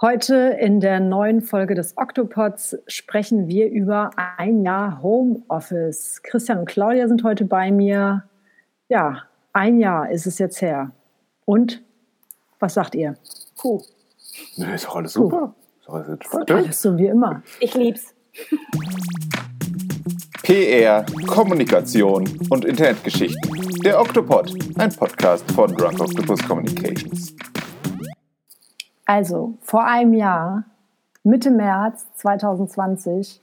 Heute in der neuen Folge des Octopods sprechen wir über ein Jahr Homeoffice. Christian und Claudia sind heute bei mir. Ja, ein Jahr ist es jetzt her. Und was sagt ihr? Puh. Nee, ist doch alles super. Ist doch alles entspannt. Alles so wie immer. Ich lieb's. PR, Kommunikation und Internetgeschichten. Der Octopod, ein Podcast von Drunk Octopus Communications. Also, vor einem Jahr, Mitte März 2020,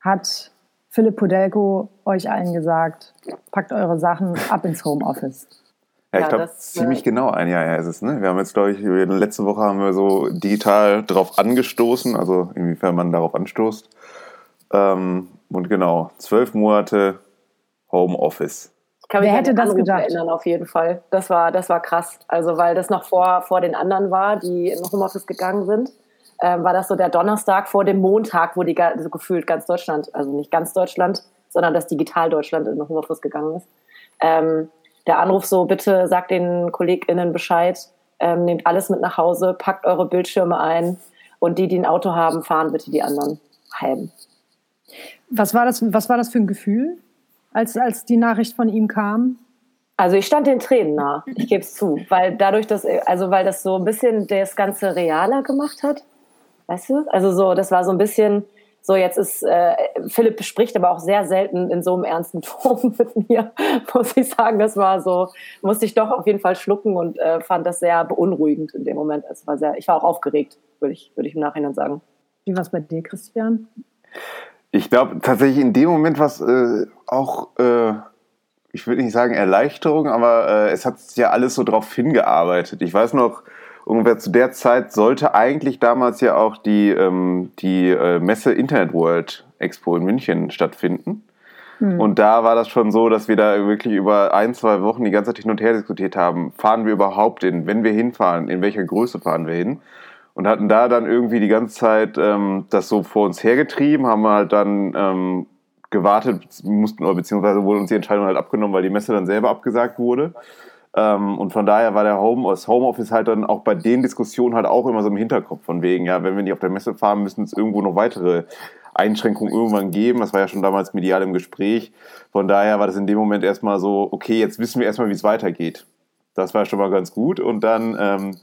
hat Philipp Podelko euch allen gesagt, packt eure Sachen ab ins Homeoffice. Ja, ich Ja, glaube, das, ziemlich äh, genau ein Jahr her ist es. Ne? Wir haben jetzt, glaube ich, letzte Woche haben wir so digital drauf angestoßen, also inwiefern man darauf anstoßt. Ähm, und genau, zwölf Monate Homeoffice. Ich kann mich Wer hätte das Anruf gedacht? erinnern, auf jeden Fall. Das war, das war krass. Also, weil das noch vor, vor den anderen war, die in Homeoffice gegangen sind, ähm, war das so der Donnerstag vor dem Montag, wo die ga- so gefühlt ganz Deutschland, also nicht ganz Deutschland, sondern das Digital Deutschland in Homeoffice gegangen ist. Ähm, der Anruf so, bitte sagt den KollegInnen Bescheid, ähm, nehmt alles mit nach Hause, packt eure Bildschirme ein und die, die ein Auto haben, fahren bitte die anderen heim. Was war das, was war das für ein Gefühl, als, als die Nachricht von ihm kam? Also ich stand den Tränen nah, ich gebe es zu, weil dadurch, dass, also weil das so ein bisschen das Ganze realer gemacht hat, weißt du? Also so, das war so ein bisschen, so jetzt ist, äh, Philipp spricht aber auch sehr selten in so einem ernsten Ton mit mir, muss ich sagen, das war so, musste ich doch auf jeden Fall schlucken und äh, fand das sehr beunruhigend in dem Moment. Es war sehr, ich war auch aufgeregt, würde ich, würde ich im Nachhinein sagen. Wie war es bei dir, Christian? Ich glaube tatsächlich in dem Moment was äh, auch, äh, ich würde nicht sagen Erleichterung, aber äh, es hat ja alles so drauf hingearbeitet. Ich weiß noch, ungefähr zu der Zeit sollte eigentlich damals ja auch die, ähm, die äh, Messe Internet World Expo in München stattfinden. Und da war das schon so, dass wir da wirklich über ein, zwei Wochen die ganze Zeit hin und her diskutiert haben. Fahren wir überhaupt hin? Wenn wir hinfahren, in welcher Größe fahren wir hin? Und hatten da dann irgendwie die ganze Zeit ähm, das so vor uns hergetrieben, haben halt dann ähm, gewartet, mussten, oder beziehungsweise wurde uns die Entscheidung halt abgenommen, weil die Messe dann selber abgesagt wurde. Ähm, und von daher war der Home, das Homeoffice halt dann auch bei den Diskussionen halt auch immer so im Hinterkopf von wegen, ja, wenn wir nicht auf der Messe fahren, müssen es irgendwo noch weitere Einschränkungen irgendwann geben. Das war ja schon damals medial im Gespräch. Von daher war das in dem Moment erstmal so, okay, jetzt wissen wir erstmal, wie es weitergeht. Das war schon mal ganz gut. Und dann ähm,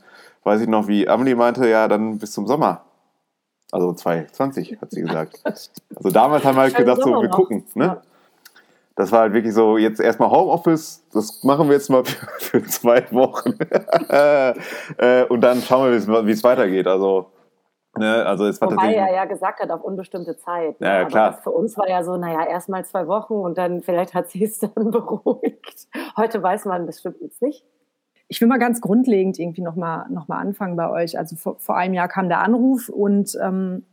weiß ich noch, wie Amelie meinte, ja, dann bis zum Sommer. Also 2020, hat sie gesagt. Also damals haben wir halt gesagt, so, wir gucken. Ne? Das war halt wirklich so, jetzt erstmal Homeoffice, das machen wir jetzt mal für, für zwei Wochen. äh, und dann schauen wir, wie es- weitergeht. Also, ne, also es war Wobei tatsächlich. er ja gesagt hat, auf unbestimmte Zeit. ne? Ja, ja, Aber klar. für uns war ja so, naja, erstmal zwei Wochen und dann vielleicht hat sie es dann beruhigt. Heute weiß man bestimmt jetzt nicht. Ich will mal ganz grundlegend irgendwie nochmal noch mal anfangen bei euch. Also vor, vor einem Jahr kam der Anruf und ähm,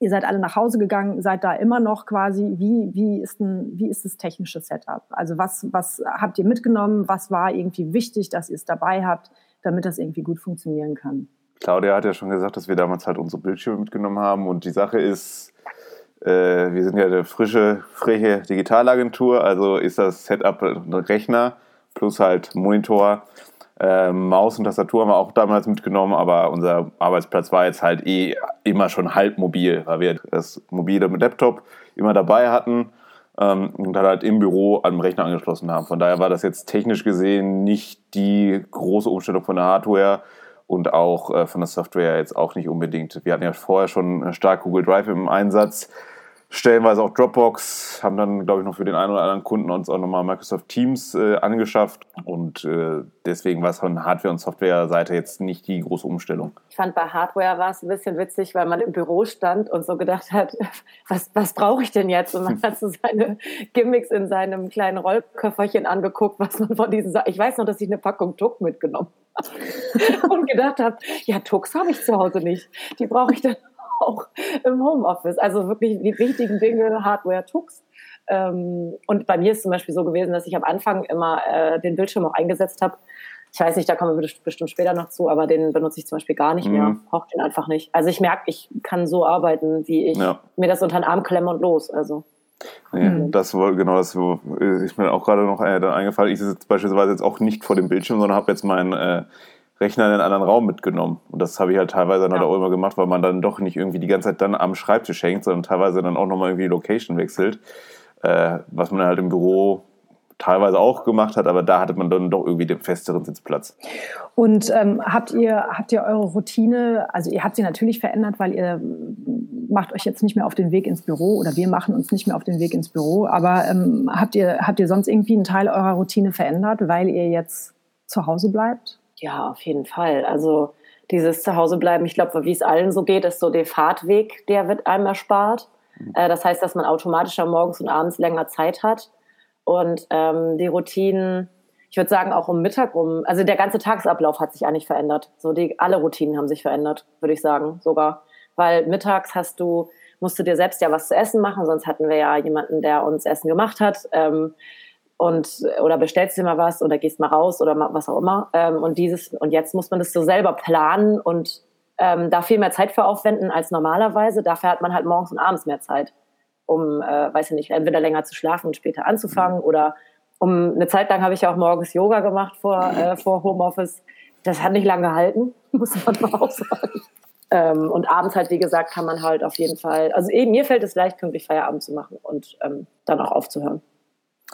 ihr seid alle nach Hause gegangen, seid da immer noch quasi. Wie, wie, ist, denn, wie ist das technische Setup? Also was, was habt ihr mitgenommen? Was war irgendwie wichtig, dass ihr es dabei habt, damit das irgendwie gut funktionieren kann? Claudia hat ja schon gesagt, dass wir damals halt unsere Bildschirme mitgenommen haben. Und die Sache ist, äh, wir sind ja eine frische, freche Digitalagentur. Also ist das Setup ein Rechner plus halt Monitor. Äh, Maus und Tastatur haben wir auch damals mitgenommen, aber unser Arbeitsplatz war jetzt halt eh immer schon halb mobil, weil wir das mobile mit Laptop immer dabei hatten ähm, und dann halt im Büro den Rechner angeschlossen haben. Von daher war das jetzt technisch gesehen nicht die große Umstellung von der Hardware und auch äh, von der Software jetzt auch nicht unbedingt. Wir hatten ja vorher schon stark Google Drive im Einsatz, stellenweise auch Dropbox, haben dann, glaube ich, noch für den einen oder anderen Kunden uns auch nochmal Microsoft Teams äh, angeschafft und äh, deswegen war es von Hardware- und Software-Seite jetzt nicht die große Umstellung. Ich fand bei Hardware war es ein bisschen witzig, weil man im Büro stand und so gedacht hat, was, was brauche ich denn jetzt? Und man hat so seine Gimmicks in seinem kleinen Rollköfferchen angeguckt, was man von diesen Sa Ich weiß noch, dass ich eine Packung Tuck mitgenommen habe und gedacht habe, ja, Tucks habe ich zu Hause nicht. Die brauche ich dann auch im Homeoffice. Also wirklich die wichtigen Dinge, Hardware, Tucks. Ähm, und bei mir ist zum Beispiel so gewesen, dass ich am Anfang immer äh, den Bildschirm auch eingesetzt habe. Ich weiß nicht, da kommen wir bestimmt später noch zu, aber den benutze ich zum Beispiel gar nicht mehr. Mhm. Brauche den einfach nicht. Also ich merke, ich kann so arbeiten, wie ich Ja. mir das unter den Arm klemme und los. Also Nee, Mhm. Das war genau das ist mir auch gerade noch äh, dann eingefallen. Ich sitze beispielsweise jetzt auch nicht vor dem Bildschirm, sondern habe jetzt mein äh, Rechner in einen anderen Raum mitgenommen. Und das habe ich halt teilweise dann ja. halt auch immer gemacht, weil man dann doch nicht irgendwie die ganze Zeit dann am Schreibtisch hängt, sondern teilweise dann auch nochmal irgendwie die Location wechselt. Äh, was man halt im Büro teilweise auch gemacht hat, aber da hatte man dann doch irgendwie den festeren Sitzplatz. Und ähm, habt ihr habt ihr eure Routine, also ihr habt sie natürlich verändert, weil ihr macht euch jetzt nicht mehr auf den Weg ins Büro oder wir machen uns nicht mehr auf den Weg ins Büro, aber ähm, habt ihr habt ihr sonst irgendwie einen Teil eurer Routine verändert, weil ihr jetzt zu Hause bleibt? Ja, auf jeden Fall. Also dieses Zuhausebleiben, ich glaube, wie es allen so geht, ist so der Fahrtweg, der wird einmal spart. Mhm. Äh, das heißt, dass man automatisch morgens und abends länger Zeit hat. Und ähm, die Routinen, ich würde sagen, auch um Mittag rum, also der ganze Tagesablauf hat sich eigentlich verändert. So die, alle Routinen haben sich verändert, würde ich sagen, sogar. Weil mittags hast du, musst du dir selbst ja was zu essen machen, sonst hatten wir ja jemanden, der uns Essen gemacht hat. Ähm, und oder bestellst dir mal was oder gehst mal raus oder mal, was auch immer. Ähm, und dieses und jetzt muss man das so selber planen und ähm, da viel mehr Zeit für aufwenden als normalerweise. Dafür hat man halt morgens und abends mehr Zeit um, äh, weiß ich nicht, entweder länger zu schlafen und später anzufangen oder um eine Zeit lang habe ich auch morgens Yoga gemacht vor, äh, vor Homeoffice. Das hat nicht lange gehalten, muss man mal auch sagen. Ähm, und abends halt, wie gesagt, kann man halt auf jeden Fall, also eben, mir fällt es leicht, pünktlich Feierabend zu machen und ähm, dann auch aufzuhören.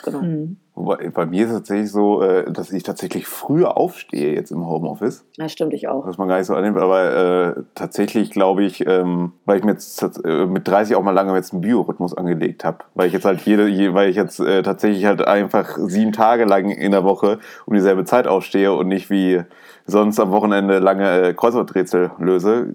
Genau. Mhm. Wobei, bei mir ist es tatsächlich so, äh, dass ich tatsächlich früher aufstehe jetzt im Homeoffice. Ja, stimmt, ich auch. Was man gar nicht so annimmt, aber äh, tatsächlich glaube ich, ähm, weil ich mir jetzt äh, mit 30 auch mal lange jetzt einen Biorhythmus angelegt habe. Weil ich jetzt halt jede, je, weil ich jetzt äh, tatsächlich halt einfach sieben Tage lang in der Woche um dieselbe Zeit aufstehe und nicht wie sonst am Wochenende lange äh, Kreuzworträtsel löse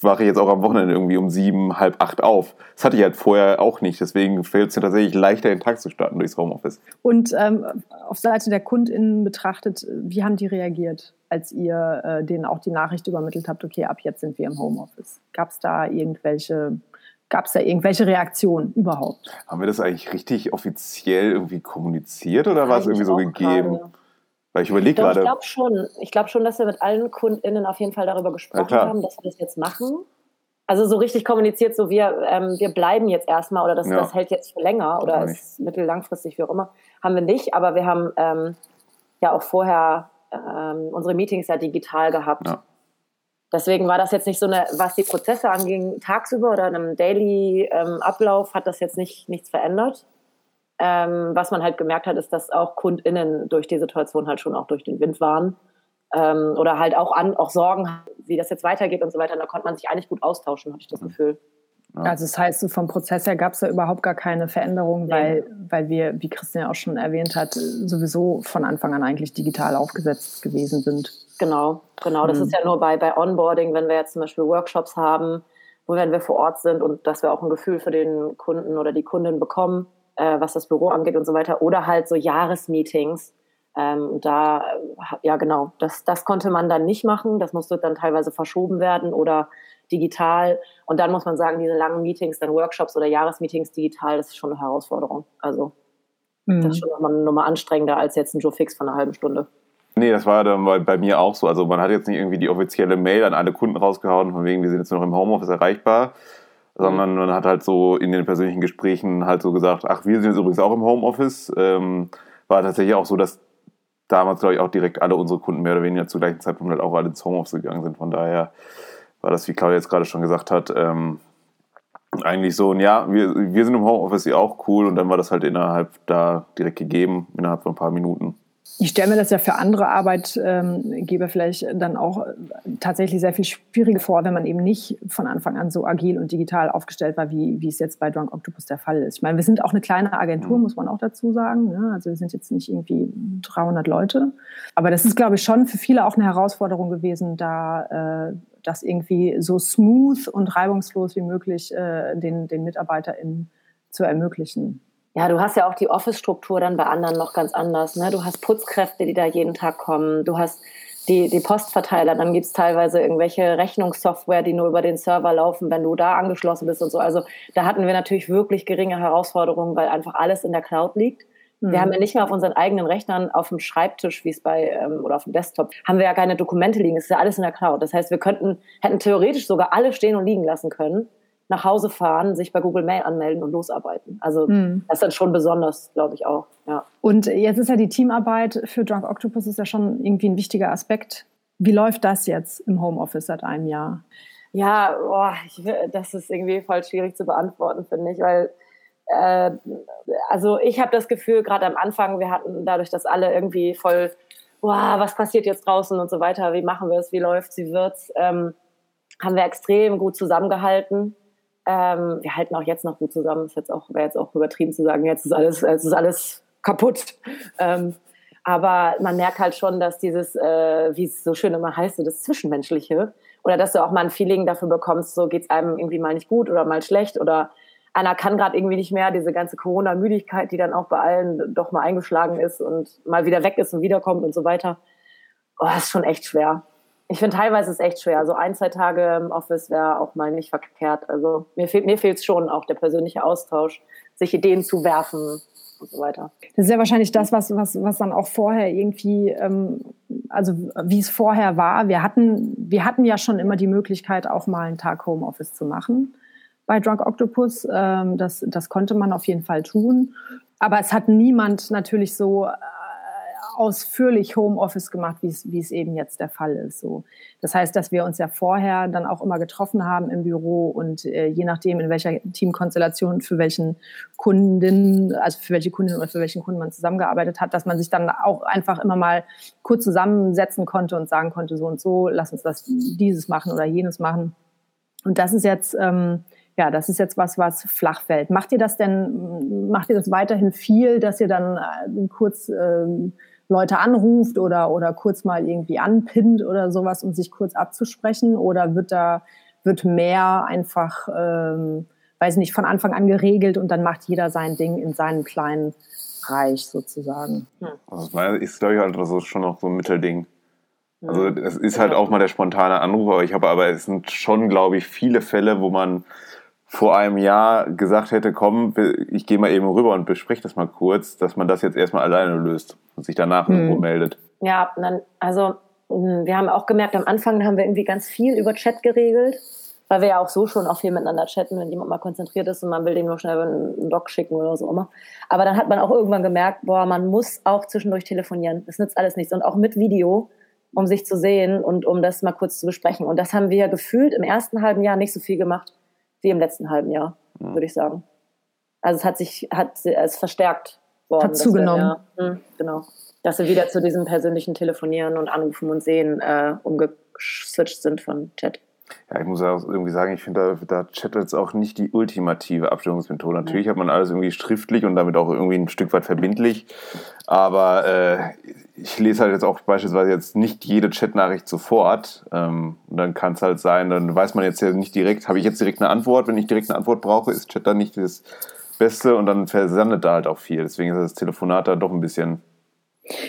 wache ich jetzt auch am Wochenende irgendwie um sieben, halb acht auf. Das hatte ich halt vorher auch nicht. Deswegen fällt es mir tatsächlich leichter, den Tag zu starten durchs Homeoffice. Und ähm, auf Seite der KundInnen betrachtet, wie haben die reagiert, als ihr äh, denen auch die Nachricht übermittelt habt, okay, ab jetzt sind wir im Homeoffice? Gab es da irgendwelche Gab es da irgendwelche Reaktionen überhaupt? Haben wir das eigentlich richtig offiziell irgendwie kommuniziert oder war es irgendwie so gegeben? Gerade. Weil ich überlege gerade. Ich glaube schon. Ich glaube schon, dass wir mit allen KundInnen auf jeden Fall darüber gesprochen ja, haben, dass wir das jetzt machen. Also so richtig kommuniziert, so wir, ähm, wir bleiben jetzt erstmal oder das, ja. das hält jetzt für länger oder ist mittellangfristig, wie auch immer, haben wir nicht. Aber wir haben ähm, ja auch vorher ähm, unsere Meetings ja digital gehabt. Ja. Deswegen war das jetzt nicht so eine, was die Prozesse anging, tagsüber oder einem Daily-Ablauf ähm, hat das jetzt nicht nichts verändert. Ähm, was man halt gemerkt hat, ist, dass auch KundInnen durch die Situation halt schon auch durch den Wind waren. Ähm, oder halt auch an, auch Sorgen, wie das jetzt weitergeht und so weiter. Und da konnte man sich eigentlich gut austauschen, habe ich das Gefühl. Also das heißt, vom Prozess her gab es da überhaupt gar keine Veränderung, nee. weil, weil wir, wie Christian ja auch schon erwähnt hat, sowieso von Anfang an eigentlich digital aufgesetzt gewesen sind. Genau, genau. Das mhm. ist ja nur bei, bei Onboarding, wenn wir jetzt zum Beispiel Workshops haben, wo wenn wir vor Ort sind und dass wir auch ein Gefühl für den Kunden oder die Kundin bekommen, äh, was das Büro angeht und so weiter, oder halt so Jahresmeetings. Ähm, da, äh, ja genau, das, das konnte man dann nicht machen. Das musste dann teilweise verschoben werden oder digital. Und dann muss man sagen, diese langen Meetings, dann Workshops oder Jahresmeetings digital, das ist schon eine Herausforderung. Also mhm. das ist schon nochmal, nochmal anstrengender als jetzt ein Joe Fix von einer halben Stunde. Nee, das war dann bei, bei mir auch so. Also man hat jetzt nicht irgendwie die offizielle Mail an alle Kunden rausgehauen, von wegen, wir sind jetzt noch im Homeoffice erreichbar, sondern man hat halt so in den persönlichen Gesprächen halt so gesagt, ach, wir sind jetzt übrigens auch im Homeoffice. Ähm, war tatsächlich auch so, dass damals, glaube ich, auch direkt alle unsere Kunden mehr oder weniger zur gleichen Zeitpunkt halt auch alle ins Homeoffice gegangen sind. Von daher war das, wie Claudia jetzt gerade schon gesagt hat, ähm, eigentlich so, und ja, wir, wir sind im Homeoffice, ja auch cool. Und dann war das halt innerhalb da direkt gegeben, innerhalb von ein paar Minuten. Ich stelle mir das ja für andere Arbeitgeber vielleicht dann auch äh, tatsächlich sehr viel schwieriger vor, wenn man eben nicht von Anfang an so agil und digital aufgestellt war, wie, wie es jetzt bei Drunk Octopus der Fall ist. Ich meine, wir sind auch eine kleine Agentur, mhm. muss man auch dazu sagen. Ne? Also wir sind jetzt nicht irgendwie 300 Leute. Aber das ist, glaube ich, schon für viele auch eine Herausforderung gewesen, da äh, das irgendwie so smooth und reibungslos wie möglich äh, den, den MitarbeiterInnen zu ermöglichen. Ja, du hast ja auch die Office-Struktur dann bei anderen noch ganz anders. Ne? Du hast Putzkräfte, die da jeden Tag kommen. Du hast die, die Postverteiler. Dann gibt's teilweise irgendwelche Rechnungssoftware, die nur über den Server laufen, wenn du da angeschlossen bist und so. Also da hatten wir natürlich wirklich geringe Herausforderungen, weil einfach alles in der Cloud liegt. Wir mhm. haben ja nicht mehr auf unseren eigenen Rechnern auf dem Schreibtisch, wie es bei ähm, oder auf dem Desktop, haben wir ja keine Dokumente liegen. Es ist ja alles in der Cloud. Das heißt, wir könnten hätten theoretisch sogar alle stehen und liegen lassen können nach Hause fahren, sich bei Google Mail anmelden und losarbeiten. Also mhm. das ist dann schon besonders, glaube ich auch. Ja. Und jetzt ist ja die Teamarbeit für Drunk Octopus ist ja schon irgendwie ein wichtiger Aspekt Wie läuft das jetzt im Homeoffice seit einem Jahr? Ja, boah, ich, das ist irgendwie voll schwierig zu beantworten, finde ich, weil äh, also ich habe das Gefühl, gerade am Anfang, wir hatten dadurch, dass alle irgendwie voll, boah, was passiert jetzt draußen und so weiter, wie machen wir es, wie läuft wie wird's, ähm, haben wir extrem gut zusammengehalten. Ähm, wir halten auch jetzt noch gut zusammen. Auch wäre jetzt auch übertrieben zu sagen, jetzt ist alles, jetzt ist alles kaputt. Ähm, aber man merkt halt schon, dass dieses, äh, wie es so schön immer heißt, so das Zwischenmenschliche, oder dass du auch mal ein Feeling dafür bekommst, so geht's einem irgendwie mal nicht gut oder mal schlecht oder einer kann gerade irgendwie nicht mehr, diese ganze Corona-Müdigkeit, die dann auch bei allen doch mal eingeschlagen ist und mal wieder weg ist und wiederkommt und so weiter. Oh, das ist schon echt schwer. Ich finde teilweise ist es echt schwer. So ein, zwei Tage im Office wäre auch mal nicht verkehrt. Also mir fehlt mir fehlt schon auch der persönliche Austausch, sich Ideen zu werfen und so weiter. Das ist ja wahrscheinlich das, was, was, was dann auch vorher irgendwie, ähm, also wie es vorher war. Wir hatten, wir hatten ja schon immer die Möglichkeit, auch mal einen Tag Homeoffice zu machen bei Drunk Octopus. Ähm, das, das konnte man auf jeden Fall tun. Aber es hat niemand natürlich so ausführlich Homeoffice gemacht, wie es, wie es eben jetzt der Fall ist. So. Das heißt, dass wir uns ja vorher dann auch immer getroffen haben im Büro und äh, je nachdem, in welcher Teamkonstellation für welchen Kunden, also für welche Kundin oder für welchen Kunden man zusammengearbeitet hat, dass man sich dann auch einfach immer mal kurz zusammensetzen konnte und sagen konnte, so und so, lass uns das dieses machen oder jenes machen. Und das ist jetzt ähm, ja, das ist jetzt was, was flach fällt. Macht ihr das denn, macht ihr das weiterhin viel, dass ihr dann äh, kurz ähm, Leute anruft oder, oder kurz mal irgendwie anpinnt oder sowas, um sich kurz abzusprechen? Oder wird da, wird mehr einfach, ähm, weiß nicht, von Anfang an geregelt und dann macht jeder sein Ding in seinem kleinen Reich sozusagen? Hm. Also das ist, glaube ich, halt also schon noch so ein Mittelding. Also es ist halt auch mal der spontane Anruf, aber ich habe aber es sind schon, glaube ich, viele Fälle, wo man vor einem Jahr gesagt hätte, komm, ich gehe mal eben rüber und bespreche das mal kurz, dass man das jetzt erstmal alleine löst und sich danach hm. irgendwo meldet. Ja, dann, also hm, wir haben auch gemerkt, am Anfang haben wir irgendwie ganz viel über Chat geregelt, weil wir ja auch so schon auch viel miteinander chatten, wenn jemand mal konzentriert ist und man will dem nur schnell einen Doc schicken oder so immer. Aber dann hat man auch irgendwann gemerkt, boah, man muss auch zwischendurch telefonieren. Das nützt alles nichts. Und auch mit Video, um sich zu sehen und um das mal kurz zu besprechen. Und das haben wir gefühlt im ersten halben Jahr nicht so viel gemacht wie im letzten halben Jahr, mhm. würde ich sagen. Also es hat sich, hat es verstärkt worden. Hat zugenommen. Wir, ja, genau. Dass wir wieder zu diesem persönlichen Telefonieren und Anrufen und Sehen äh, umgeswitcht sind von Chat. Ja, ich muss auch irgendwie sagen, ich finde, da, da Chat jetzt auch nicht die ultimative Abstimmungsmethode. Natürlich hat man alles irgendwie schriftlich und damit auch irgendwie ein Stück weit verbindlich. Aber äh, ich lese halt jetzt auch beispielsweise jetzt nicht jede Chatnachricht sofort. Ähm, und dann kann es halt sein, dann weiß man jetzt ja nicht direkt, habe ich jetzt direkt eine Antwort? Wenn ich direkt eine Antwort brauche, ist Chat dann nicht das Beste und dann versandet da halt auch viel. Deswegen ist das Telefonat da doch ein bisschen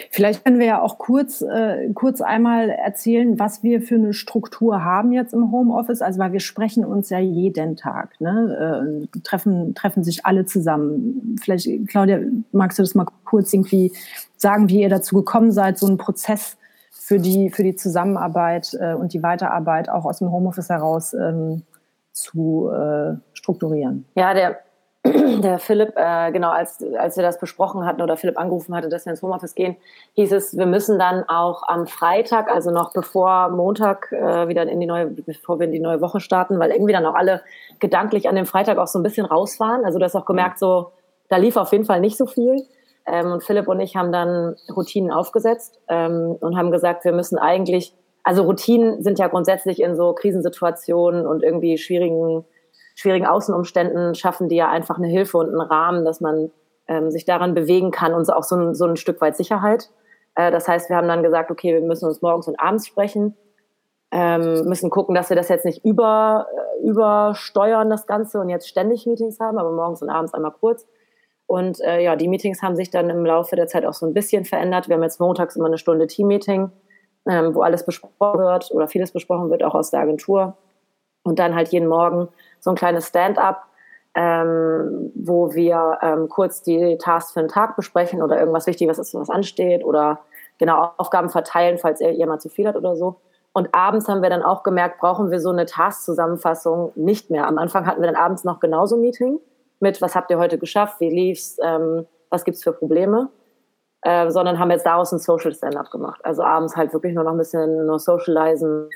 Vielleicht können wir ja auch kurz, äh, kurz einmal erzählen, was wir für eine Struktur haben jetzt im Homeoffice. Also, weil wir sprechen uns ja jeden Tag, ne? äh, treffen, treffen sich alle zusammen. Vielleicht, Claudia, magst du das mal kurz irgendwie sagen, wie ihr dazu gekommen seid, so einen Prozess für die, für die Zusammenarbeit äh, und die Weiterarbeit auch aus dem Homeoffice heraus ähm, zu äh, strukturieren? Ja, der der Philipp, äh, genau, als, als wir das besprochen hatten oder Philipp angerufen hatte, dass wir ins Homeoffice gehen, hieß es, wir müssen dann auch am Freitag, also noch bevor Montag äh, wieder in die neue, bevor wir in die neue Woche starten, weil irgendwie dann auch alle gedanklich an dem Freitag auch so ein bisschen raus waren. Also du hast auch gemerkt, so, da lief auf jeden Fall nicht so viel. Ähm, und Philipp und ich haben dann Routinen aufgesetzt ähm, und haben gesagt, wir müssen eigentlich, also Routinen sind ja grundsätzlich in so Krisensituationen und irgendwie schwierigen schwierigen Außenumständen schaffen die ja einfach eine Hilfe und einen Rahmen, dass man ähm, sich daran bewegen kann und auch so ein, so ein Stück weit Sicherheit. Äh, das heißt, wir haben dann gesagt, okay, wir müssen uns morgens und abends sprechen, ähm, müssen gucken, dass wir das jetzt nicht über, äh, übersteuern, das Ganze, und jetzt ständig Meetings haben, aber morgens und abends einmal kurz. Und äh, ja, die Meetings haben sich dann im Laufe der Zeit auch so ein bisschen verändert. Wir haben jetzt montags immer eine Stunde Team-Meeting, ähm, wo alles besprochen wird oder vieles besprochen wird, auch aus der Agentur. Und dann halt jeden Morgen so ein kleines Stand-up, ähm, wo wir ähm, kurz die Tasks für den Tag besprechen oder irgendwas Wichtiges ist, was ansteht oder genau Aufgaben verteilen, falls jemand zu viel hat oder so. Und abends haben wir dann auch gemerkt, brauchen wir so eine Task-Zusammenfassung nicht mehr. Am Anfang hatten wir dann abends noch genauso ein Meeting mit, was habt ihr heute geschafft, wie lief's, ähm, was gibt's für Probleme. äh, sondern haben jetzt daraus ein Social Stand-up gemacht. Also abends halt wirklich nur noch ein bisschen nur socialisen,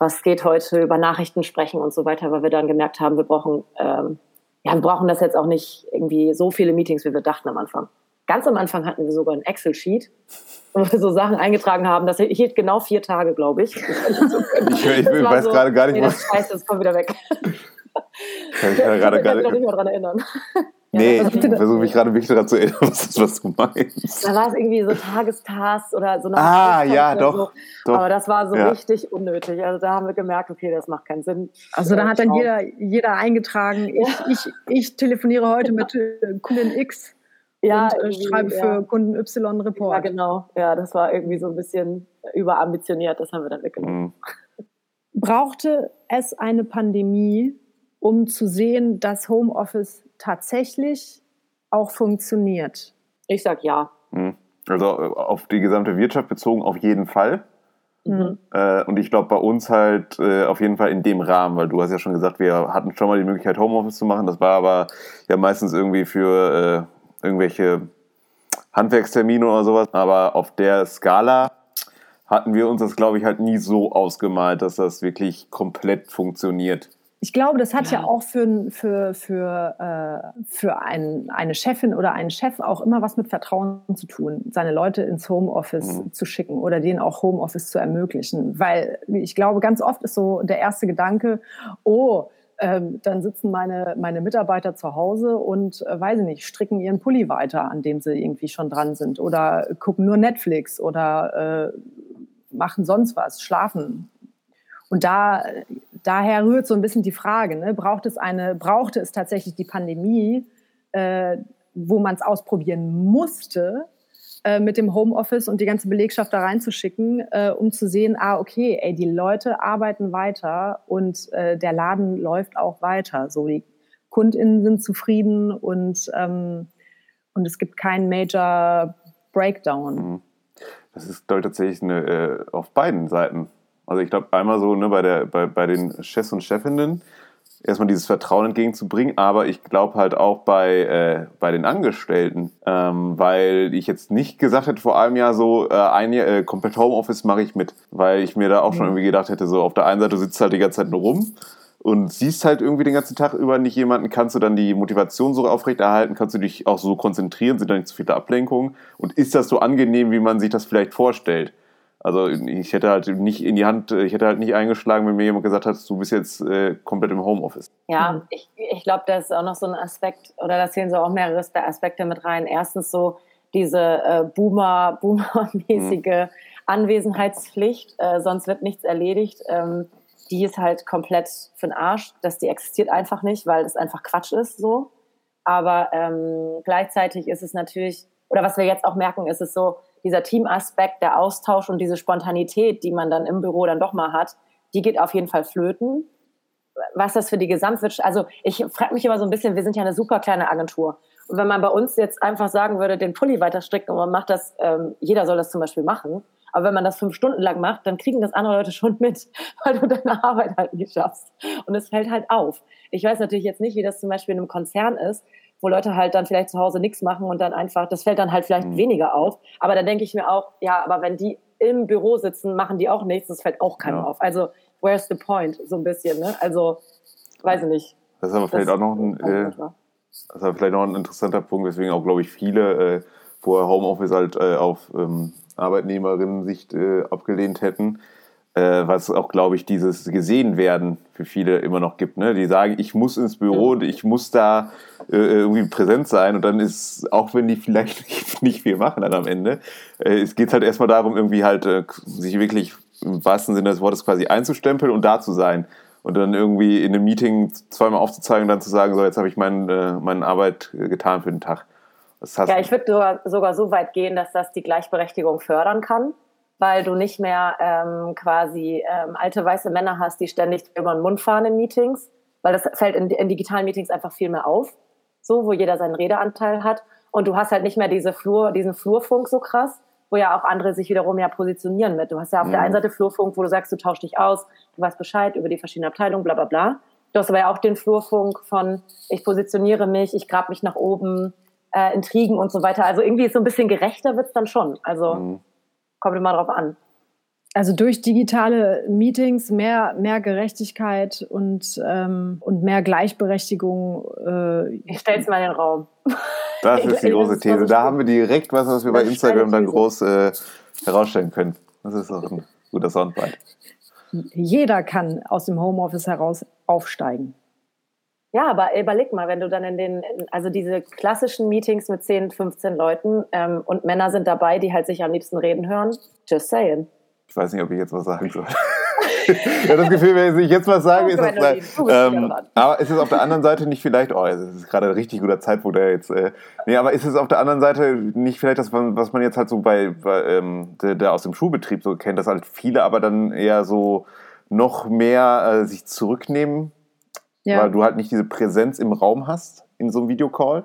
was geht heute, über Nachrichten sprechen und so weiter, weil wir dann gemerkt haben, wir brauchen, ähm, ja, wir brauchen das jetzt auch nicht irgendwie so viele Meetings, wie wir dachten am Anfang. Ganz am Anfang hatten wir sogar ein Excel-Sheet, wo wir so Sachen eingetragen haben. Das hielt genau vier Tage, glaube ich. ich, ich weiß so, gerade gar nicht, nee, das Scheiße, das kommt wieder weg. Kann ich gerade gar nicht mehr daran erinnern. Nee, ich versuche mich gerade wirklich daran zu erinnern, was, was du meinst. Da war es irgendwie so Tagestasks oder so eine Ah, ja, doch, so. doch. Aber das war so Ja. richtig unnötig. Also da haben wir gemerkt, okay, das macht keinen Sinn. Also da Äh, hat dann jeder, jeder eingetragen, ich, ich, ich telefoniere heute mit äh, Kundin X ja, und äh, schreibe für ja. Kunden Y Ja, Report. genau. Ja, das war irgendwie so ein bisschen überambitioniert. Das haben wir dann weggenommen. Mhm. Brauchte es eine Pandemie, um zu sehen, dass Homeoffice tatsächlich auch funktioniert? Ich sag ja. Mhm. Also äh, auf die gesamte Wirtschaft bezogen auf jeden Fall. Mhm. Äh, und ich glaube bei uns halt äh, auf jeden Fall in dem Rahmen, weil du hast ja schon gesagt, wir hatten schon mal die Möglichkeit Homeoffice zu machen. Das war aber ja meistens irgendwie für äh, irgendwelche Handwerkstermine oder sowas. Aber auf der Skala hatten wir uns das, glaube ich, halt nie so ausgemalt, dass das wirklich komplett funktioniert. Ich glaube, das hat ja, Ja. auch für, für, für, äh, für ein, eine Chefin oder einen Chef auch immer was mit Vertrauen zu tun, seine Leute ins Homeoffice Mhm. zu schicken oder denen auch Homeoffice zu ermöglichen. Weil ich glaube, ganz oft ist so der erste Gedanke, oh, ähm, dann sitzen meine, meine Mitarbeiter zu Hause und, äh, weiß ich nicht, stricken ihren Pulli weiter, an dem sie irgendwie schon dran sind oder gucken nur Netflix oder äh, machen sonst was, schlafen. Und da, daher rührt so ein bisschen die Frage, ne? braucht es eine, brauchte es tatsächlich die Pandemie, äh, wo man es ausprobieren musste, äh, mit dem Homeoffice und die ganze Belegschaft da reinzuschicken, äh, um zu sehen, ah, okay, ey, die Leute arbeiten weiter und äh, der Laden läuft auch weiter. So, die KundInnen sind zufrieden und, ähm, und es gibt keinen Major Breakdown. Mhm. Das ist, glaube ich, tatsächlich eine, äh, auf beiden Seiten. Also ich glaube, einmal so ne, bei, der, bei, bei den Chefs und Chefinnen erstmal dieses Vertrauen entgegenzubringen, aber ich glaube halt auch bei, äh, bei den Angestellten, ähm, weil ich jetzt nicht gesagt hätte vor einem Jahr so, äh, ein Jahr, äh, komplett Homeoffice mache ich mit, weil ich mir da auch schon irgendwie gedacht hätte, so auf der einen Seite sitzt halt die ganze Zeit nur rum und siehst halt irgendwie den ganzen Tag über nicht jemanden, kannst du dann die Motivation so aufrechterhalten, kannst du dich auch so konzentrieren, sind da nicht zu viele Ablenkungen und ist das so angenehm, wie man sich das vielleicht vorstellt? Also ich hätte halt nicht in die Hand, ich hätte halt nicht eingeschlagen, wenn mir jemand gesagt hat, du bist jetzt äh, komplett im Homeoffice. Ja, Mhm. ich, ich glaube, das ist auch noch so ein Aspekt, oder da zählen so auch mehrere Aspekte mit rein. Erstens so diese äh, Boomer, Boomer-mäßige Anwesenheitspflicht, äh, sonst wird nichts erledigt. Ähm, die ist halt komplett für den Arsch, dass die existiert einfach nicht, weil das einfach Quatsch ist so. Aber ähm, gleichzeitig ist es natürlich, oder was wir jetzt auch merken, ist es so, dieser Teamaspekt, der Austausch und diese Spontanität, die man dann im Büro dann doch mal hat, die geht auf jeden Fall flöten. Was das für die Gesamtwirtschaft, also ich frage mich immer so ein bisschen, wir sind ja eine super kleine Agentur. Und wenn man bei uns jetzt einfach sagen würde, den Pulli weiter stricken und man macht das, ähm, jeder soll das zum Beispiel machen, aber wenn man das fünf Stunden lang macht, dann kriegen das andere Leute schon mit, weil du deine Arbeit halt nicht schaffst. Und es fällt halt auf. Ich weiß natürlich jetzt nicht, wie das zum Beispiel in einem Konzern ist, wo Leute halt dann vielleicht zu Hause nichts machen und dann einfach, das fällt dann halt vielleicht Mhm. weniger auf. Aber dann denke ich mir auch, ja, aber wenn die im Büro sitzen, machen die auch nichts, das fällt auch keinem Ja. auf. Also, where's the point? So ein bisschen, ne? Also, weiß ich nicht. Das ist aber vielleicht Das- auch noch ein, äh, das ist vielleicht noch ein interessanter Punkt, weswegen auch, glaube ich, viele äh, vorher Homeoffice halt äh, auf ähm, Arbeitnehmerinnen-Sicht äh, abgelehnt hätten. Äh, was auch, glaube ich, dieses gesehen werden für viele immer noch gibt. Ne? Die sagen, ich muss ins Büro und ich muss da äh, irgendwie präsent sein. Und dann ist, auch wenn die vielleicht nicht, viel machen dann am Ende, äh, es geht halt erstmal darum, irgendwie halt äh, sich wirklich im wahrsten Sinne des Wortes quasi einzustempeln und da zu sein. Und dann irgendwie in einem Meeting zweimal aufzuzeigen und dann zu sagen, so, jetzt habe ich mein, äh, meine Arbeit äh, getan für den Tag. Ja, ich würde sogar, sogar so weit gehen, dass das die Gleichberechtigung fördern kann, weil du nicht mehr ähm, quasi ähm, alte weiße Männer hast, die ständig über den Mund fahren in Meetings, weil das fällt in, in digitalen Meetings einfach viel mehr auf, so wo jeder seinen Redeanteil hat und du hast halt nicht mehr diese Flur, diesen Flurfunk so krass, wo ja auch andere sich wiederum ja positionieren mit. Du hast ja auf der Mhm. einen Seite Flurfunk, wo du sagst, du tauschst dich aus, du weißt Bescheid über die verschiedenen Abteilungen, bla bla bla. Du hast aber ja auch den Flurfunk von, ich positioniere mich, ich grab mich nach oben, äh, Intrigen und so weiter. Also irgendwie so ein bisschen gerechter wird's dann schon. Also mhm. Kommt immer drauf an. Also durch digitale Meetings mehr, mehr Gerechtigkeit und, ähm, und mehr Gleichberechtigung. Äh, ich stell's mal in den Raum. Das ist die große These. Da haben wir direkt was, was wir bei Instagram dann groß äh, herausstellen können. Das ist auch ein guter Soundbite. Jeder kann aus dem Homeoffice heraus aufsteigen. Ja, aber überleg mal, wenn du dann in den, also diese klassischen Meetings mit 10, 15 Leuten ähm, und Männer sind dabei, die halt sich am liebsten reden hören, just saying. Ich weiß nicht, ob ich jetzt was sagen soll. ja, das Gefühl, wenn ich jetzt was sage, ist das ähm, Aber ist es auf der anderen Seite nicht vielleicht, oh, es ist gerade ein richtig guter Zeitpunkt, der jetzt, äh, nee, aber ist es auf der anderen Seite nicht vielleicht das, was man jetzt halt so bei, bei ähm, der, der, aus dem Schulbetrieb so kennt, dass halt viele aber dann eher so noch mehr äh, sich zurücknehmen, ja. weil du halt nicht diese Präsenz im Raum hast in so einem Videocall?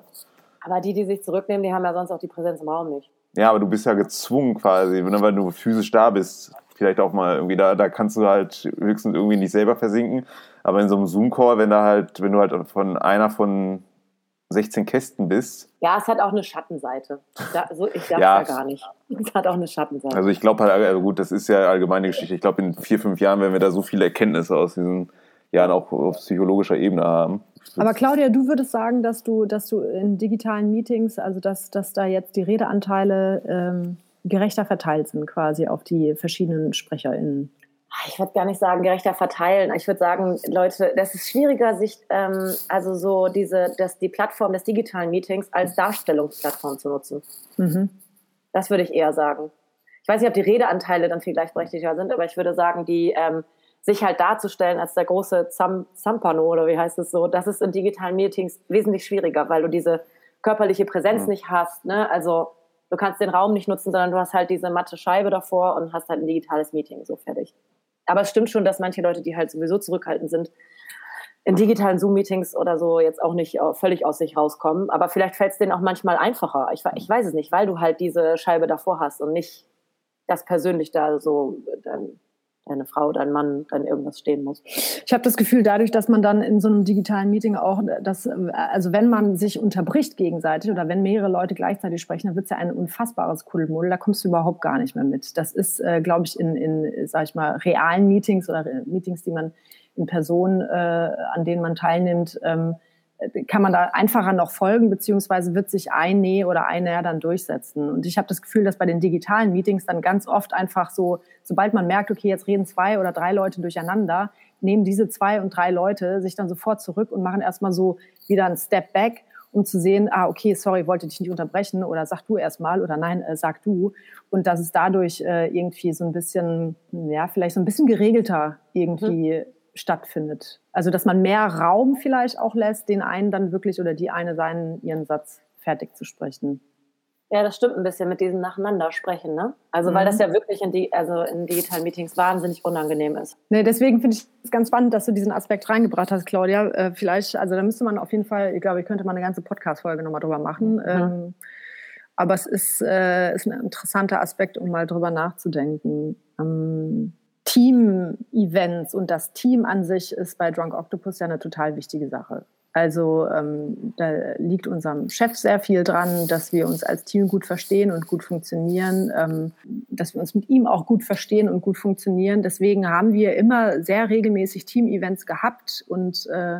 Aber die, die sich zurücknehmen, die haben ja sonst auch die Präsenz im Raum nicht. Ja, aber du bist ja gezwungen quasi, weil du physisch da bist. Vielleicht auch mal irgendwie da, da kannst du halt höchstens irgendwie nicht selber versinken. Aber in so einem Zoom-Call, wenn da halt, wenn du halt von einer von 16 Kästen bist. Ja, es hat auch eine Schattenseite. Da, so, ich darf ja. ja gar nicht. Es hat auch eine Schattenseite. Also ich glaube halt, also gut, das ist ja allgemeine Geschichte. Ich glaube, in vier, fünf Jahren werden wir da so viele Erkenntnisse aus diesen Jahren auch auf psychologischer Ebene haben. Aber Claudia, du würdest sagen, dass du, dass du in digitalen Meetings, also dass, dass da jetzt die Redeanteile ähm, gerechter verteilt sind, quasi auf die verschiedenen SprecherInnen? Ah, ich würde gar nicht sagen, gerechter verteilen. Ich würde sagen, Leute, das ist schwieriger, sich ähm, also so diese, dass die Plattform des digitalen Meetings als Darstellungsplattform zu nutzen. Mhm. Das würde ich eher sagen. Ich weiß nicht, ob die Redeanteile dann viel gleichberechtigter sind, aber ich würde sagen, die ähm, sich halt darzustellen als der große Zam Zampano oder wie heißt es so, das ist in digitalen Meetings wesentlich schwieriger, weil du diese körperliche Präsenz mhm. nicht hast. Ne? Also du kannst den Raum nicht nutzen, sondern du hast halt diese matte Scheibe davor und hast halt ein digitales Meeting, so fertig. Aber es stimmt schon, dass manche Leute, die halt sowieso zurückhaltend sind, in digitalen Zoom-Meetings oder so jetzt auch nicht völlig aus sich rauskommen. Aber vielleicht fällt es denen auch manchmal einfacher. Ich, ich weiß es nicht, weil du halt diese Scheibe davor hast und nicht das persönlich da so dann deine Frau, dein Mann dann irgendwas stehen muss. Ich habe das Gefühl, dadurch, dass man dann in so einem digitalen Meeting auch, dass, also wenn man sich unterbricht gegenseitig oder wenn mehrere Leute gleichzeitig sprechen, dann wird es ja ein unfassbares Kuddelmuddel, da kommst du überhaupt gar nicht mehr mit. Das ist, äh, glaube ich, in, in, sag ich mal, realen Meetings oder Meetings, die man in Person, äh, an denen man teilnimmt, ähm, kann man da einfacher noch folgen, beziehungsweise wird sich ein Nee oder ein Näher dann durchsetzen. Und ich habe das Gefühl, dass bei den digitalen Meetings dann ganz oft einfach so, sobald man merkt, okay, jetzt reden zwei oder drei Leute durcheinander, nehmen diese zwei und drei Leute sich dann sofort zurück und machen erstmal so wieder einen Step back, um zu sehen, ah, okay, sorry, wollte dich nicht unterbrechen oder sag du erstmal oder nein, äh, sag du. Und dass es dadurch äh, irgendwie so ein bisschen, ja, vielleicht so ein bisschen geregelter irgendwie mhm stattfindet. Also dass man mehr Raum vielleicht auch lässt, den einen dann wirklich oder die eine seinen ihren Satz fertig zu sprechen. Ja, das stimmt ein bisschen mit diesem Nacheinander sprechen, ne? Also mhm. weil das ja wirklich in die, also in digitalen Meetings wahnsinnig unangenehm ist. Nee, deswegen finde ich es ganz spannend, dass du diesen Aspekt reingebracht hast, Claudia. Äh, vielleicht, also da müsste man auf jeden Fall, ich glaube, ich könnte mal eine ganze Podcast-Folge nochmal drüber machen. Mhm. Ähm, aber es ist, äh, ist ein interessanter Aspekt, um mal drüber nachzudenken. Ähm, Team-Events und das Team an sich ist bei Drunk Octopus ja eine total wichtige Sache. Also ähm, da liegt unserem Chef sehr viel dran, dass wir uns als Team gut verstehen und gut funktionieren, ähm, dass wir uns mit ihm auch gut verstehen und gut funktionieren. Deswegen haben wir immer sehr regelmäßig Team-Events gehabt und äh,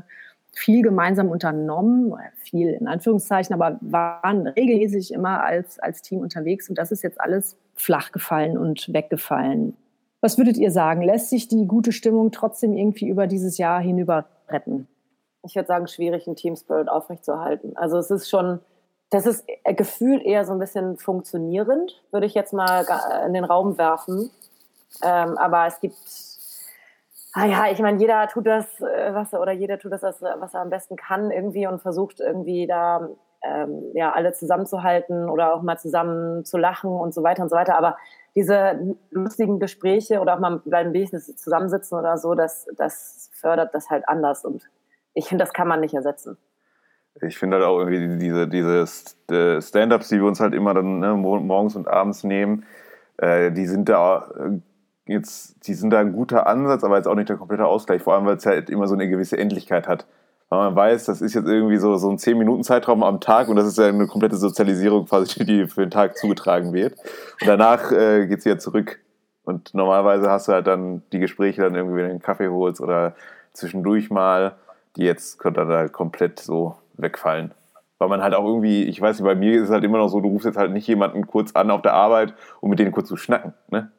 viel gemeinsam unternommen, viel in Anführungszeichen, aber waren regelmäßig immer als, als Team unterwegs und das ist jetzt alles flach gefallen und weggefallen. Was würdet ihr sagen? Lässt sich die gute Stimmung trotzdem irgendwie über dieses Jahr hinüber retten? Ich würde sagen, schwierig, einen Team Spirit aufrechtzuerhalten. Also es ist schon, das ist gefühlt eher so ein bisschen funktionierend, würde ich jetzt mal in den Raum werfen. Ähm, aber es gibt, ah ja, ich meine, jeder tut das, äh, was er, oder jeder tut das, was er am besten kann irgendwie und versucht irgendwie da ähm, ja alle zusammenzuhalten oder auch mal zusammen zu lachen und so weiter und so weiter. Aber diese lustigen Gespräche oder auch mal beim Business zusammensitzen oder so, das, das fördert das halt anders und ich finde, das kann man nicht ersetzen. Ich finde halt auch irgendwie diese, diese Stand-ups, die wir uns halt immer dann ne, morgens und abends nehmen, äh, die sind da äh, jetzt, die sind da ein guter Ansatz, aber jetzt auch nicht der komplette Ausgleich, vor allem weil es halt immer so eine gewisse Endlichkeit hat. Weil man weiß, das ist jetzt irgendwie so, so ein 10-Minuten-Zeitraum am Tag und das ist ja eine komplette Sozialisierung quasi, die für den Tag zugetragen wird. Und danach äh, geht es wieder zurück. Und normalerweise hast du halt dann die Gespräche dann irgendwie, wenn du einen Kaffee holst oder zwischendurch mal, die jetzt könnte dann halt komplett so wegfallen. Weil man halt auch irgendwie, ich weiß nicht, bei mir ist es halt immer noch so, du rufst jetzt halt nicht jemanden kurz an auf der Arbeit, um mit denen kurz zu schnacken, ne?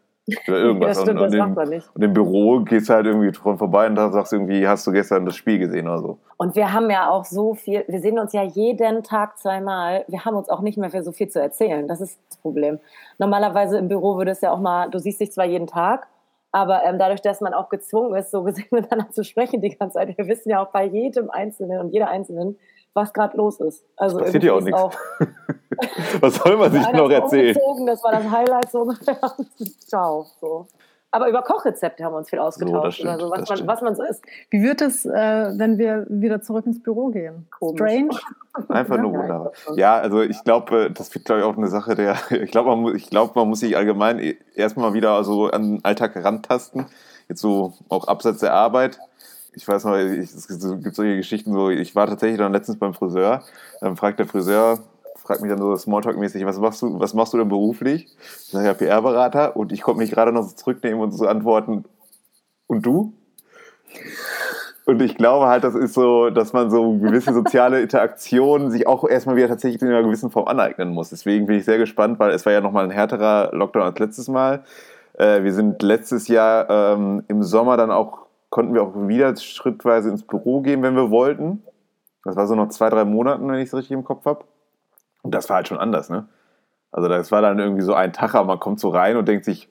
Oder irgendwas. Ja, stimmt, und, das und, nicht. und im Büro gehst du halt irgendwie dran vorbei und da sagst du irgendwie, hast du gestern das Spiel gesehen oder so. Und wir haben ja auch so viel, wir sehen uns ja jeden Tag zweimal. Wir haben uns auch nicht mehr für so viel zu erzählen. Das ist das Problem. Normalerweise im Büro würde es ja auch mal, du siehst dich zwar jeden Tag, aber ähm, dadurch, dass man auch gezwungen ist, so gesehen miteinander zu sprechen die ganze Zeit, wir wissen ja auch bei jedem Einzelnen und jeder Einzelnen, was gerade los ist. Also Passiert ja auch nichts. ist Was soll man sich noch erzählen? umgezogen, Das war das Highlight so ungefähr. Ciao. So. Aber über Kochrezepte haben wir uns viel ausgetauscht. so, was, das man, stimmt. was man so isst. Wie wird es, äh, wenn wir wieder zurück ins Büro gehen? Komisch. Strange? Einfach nur wunderbar. Ja, also ich glaube, das wird, glaube ich, auch eine Sache der, ich glaube, man, ich glaub, man muss sich allgemein e- erstmal wieder so an den Alltag herantasten. Jetzt so auch abseits der Arbeit. Ich weiß noch, ich, es gibt solche Geschichten, so, ich war tatsächlich dann letztens beim Friseur, dann fragt der Friseur, fragt mich dann so Smalltalk-mäßig, was machst du, was machst du denn beruflich? Ich sage ja PR-Berater und ich konnte mich gerade noch so zurücknehmen und so antworten, und du? Und ich glaube halt, das ist so, dass man so gewisse soziale Interaktionen sich auch erstmal wieder tatsächlich in einer gewissen Form aneignen muss. Deswegen bin ich sehr gespannt, weil es war ja nochmal ein härterer Lockdown als letztes Mal. Äh, wir sind letztes Jahr ähm, im Sommer dann auch, konnten wir auch wieder schrittweise ins Büro gehen, wenn wir wollten. Das war so noch zwei, drei Monaten, wenn ich es richtig im Kopf habe. Und das war halt schon anders, ne? Also das war dann irgendwie so ein Tag, aber man kommt so rein und denkt sich,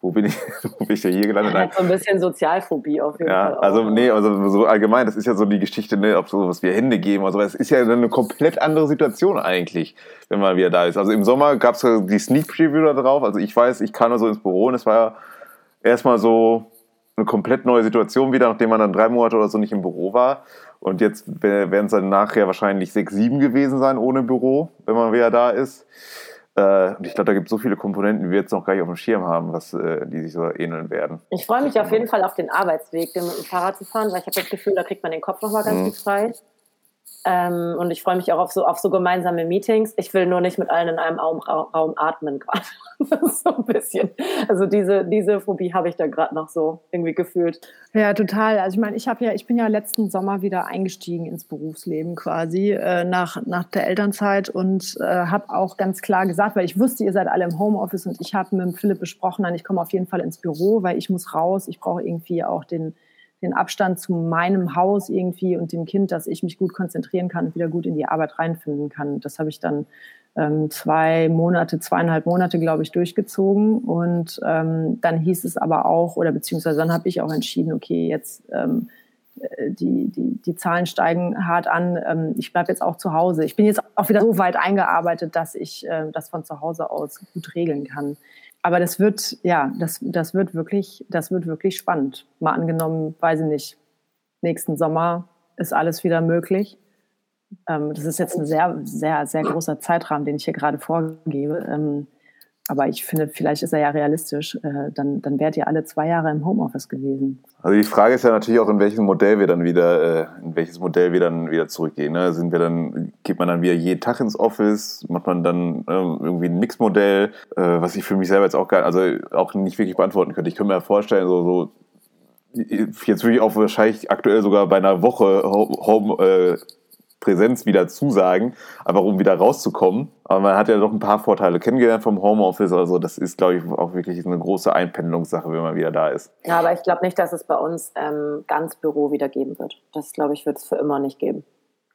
wo bin ich, wo bin ich denn hier gelandet? Hat so ein bisschen Sozialphobie auf jeden ja, Fall. auch. also nee, also so allgemein, das ist ja so die Geschichte, ne, ob so was wir Hände geben oder so, es ist ja eine komplett andere Situation eigentlich, wenn man wieder da ist. Also im Sommer gab es ja die Sneak Preview da drauf, also ich weiß, ich kam da so ins Büro und es war ja erstmal so eine komplett neue Situation wieder, nachdem man dann drei Monate oder so nicht im Büro war. Und jetzt werden es dann nachher wahrscheinlich sechs, sieben gewesen sein ohne Büro, wenn man wieder da ist. Äh, Und ich glaube, da gibt es so viele Komponenten, die wir jetzt noch gar nicht auf dem Schirm haben, was, äh, die sich so ähneln werden. Ich freue mich auf jeden Fall auf den Arbeitsweg, den mit dem Fahrrad zu fahren, weil ich habe das Gefühl, da kriegt man den Kopf nochmal ganz Mhm. gut frei. Ähm, und ich freue mich auch auf so, auf so gemeinsame Meetings. Ich will nur nicht mit allen in einem Raum, Raum atmen gerade. So ein bisschen. Also diese, diese Phobie habe ich da gerade noch so irgendwie gefühlt. Ja, total. Also ich meine, ich habe ja, ich bin ja letzten Sommer wieder eingestiegen ins Berufsleben quasi äh, nach nach der Elternzeit und äh, habe auch ganz klar gesagt, weil ich wusste, ihr seid alle im Homeoffice und ich habe mit Philipp besprochen, nein, ich komme auf jeden Fall ins Büro, weil ich muss raus. Ich brauche irgendwie auch den den Abstand zu meinem Haus irgendwie und dem Kind, dass ich mich gut konzentrieren kann und wieder gut in die Arbeit reinfinden kann. Das habe ich dann ähm, zwei Monate, zweieinhalb Monate, glaube ich, durchgezogen. Und ähm, dann hieß es aber auch, oder beziehungsweise dann habe ich auch entschieden, okay, jetzt ähm, äh, die, die, die Zahlen steigen hart an. Ähm, ich bleibe jetzt auch zu Hause. Ich bin jetzt auch wieder so weit eingearbeitet, dass ich äh, das von zu Hause aus gut regeln kann. Aber das wird, ja, das, das wird wirklich, das wird wirklich spannend. Mal angenommen, weiß ich nicht, nächsten Sommer ist alles wieder möglich. Ähm, das ist jetzt ein sehr, sehr, sehr großer Zeitrahmen, den ich hier gerade vorgebe. Ähm, aber ich finde, vielleicht ist er ja realistisch. Äh, dann, dann wärt ihr alle zwei Jahre im Homeoffice gewesen. Also die Frage ist ja natürlich auch, in welches Modell wir dann wieder, äh, in welches Modell wir dann wieder zurückgehen. Ne? Sind wir dann, geht man dann wieder jeden Tag ins Office? Macht man dann ähm, irgendwie ein Mixmodell, äh, was ich für mich selber jetzt auch gar, also auch nicht wirklich beantworten könnte. Ich könnte mir vorstellen, so, so jetzt würde ich auch wahrscheinlich aktuell sogar bei einer Woche Home, äh, Präsenz wieder zusagen, einfach um wieder rauszukommen. Aber man hat ja doch ein paar Vorteile kennengelernt vom Homeoffice. Also das ist, glaube ich, auch wirklich eine große Einpendelungssache, wenn man wieder da ist. Ja, aber ich glaube nicht, dass es bei uns ähm, ganz Büro wieder geben wird. Das, glaube ich, wird es für immer nicht geben.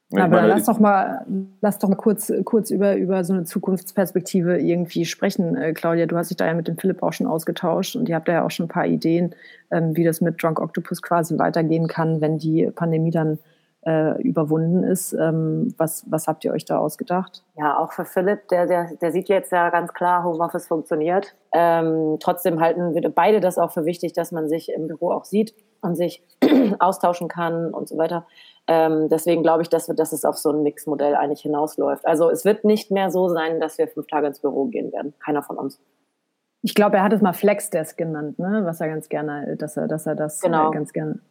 Ich Aber meine, lass doch mal, lass doch mal kurz, kurz über, über so eine Zukunftsperspektive irgendwie sprechen. Äh, Claudia, du hast dich da ja mit dem Philipp auch schon ausgetauscht und ihr habt da ja auch schon ein paar Ideen, ähm, wie das mit Drunk Octopus quasi weitergehen kann, wenn die Pandemie dann äh, überwunden ist. Ähm, was, was habt ihr euch da ausgedacht? Ja, auch für Philipp, der, der, der sieht jetzt ja ganz klar, Homeoffice funktioniert. Ähm, trotzdem halten wir beide das auch für wichtig, dass man sich im Büro auch sieht und sich austauschen kann und so weiter. Ähm, deswegen glaube ich, dass, wir, dass es auf so ein Mixmodell eigentlich hinausläuft. Also es wird nicht mehr so sein, dass wir fünf Tage ins Büro gehen werden. Keiner von uns. Ich glaube, er hat es mal Flexdesk genannt, ne? was er ganz gerne, dass er, dass er das Genau. ganz gerne.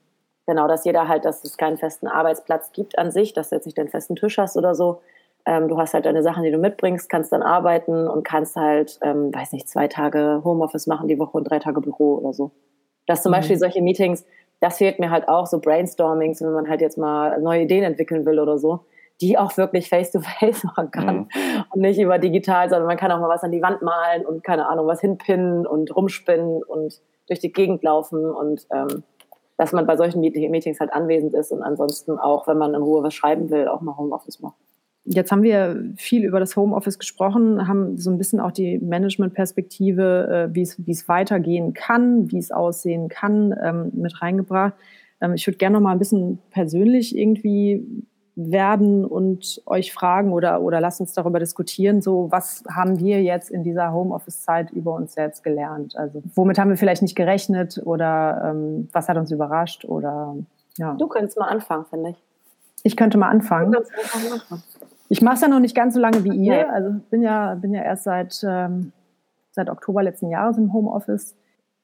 Genau, dass jeder halt, dass es keinen festen Arbeitsplatz gibt an sich, dass du jetzt nicht den festen Tisch hast oder so. Ähm, du hast halt deine Sachen, die du mitbringst, kannst dann arbeiten und kannst halt, ähm, weiß nicht, zwei Tage Homeoffice machen die Woche und drei Tage Büro oder so. Dass zum mhm. Beispiel solche Meetings, das fehlt mir halt auch, so Brainstormings, wenn man halt jetzt mal neue Ideen entwickeln will oder so, die auch wirklich face-to-face -face machen kann mhm. und nicht über digital, sondern man kann auch mal was an die Wand malen und keine Ahnung, was hinpinnen und rumspinnen und durch die Gegend laufen und ähm, dass man bei solchen Meetings halt anwesend ist und ansonsten auch, wenn man in Ruhe was schreiben will, auch mal Homeoffice macht. Jetzt haben wir viel über das Homeoffice gesprochen, haben so ein bisschen auch die Managementperspektive, äh, wie es wie es weitergehen kann, wie es aussehen kann, ähm, mit reingebracht. Ähm, ich würde gerne noch mal ein bisschen persönlich irgendwie werden und euch fragen oder, oder lasst uns darüber diskutieren, so was haben wir jetzt in dieser Homeoffice-Zeit über uns selbst gelernt? Also womit haben wir vielleicht nicht gerechnet oder ähm, was hat uns überrascht oder ja. Du könntest mal anfangen, finde ich. Ich könnte mal anfangen. Ich mache es ja noch nicht ganz so lange wie ihr. Also bin ja, bin ja erst seit, ähm, seit Oktober letzten Jahres im Homeoffice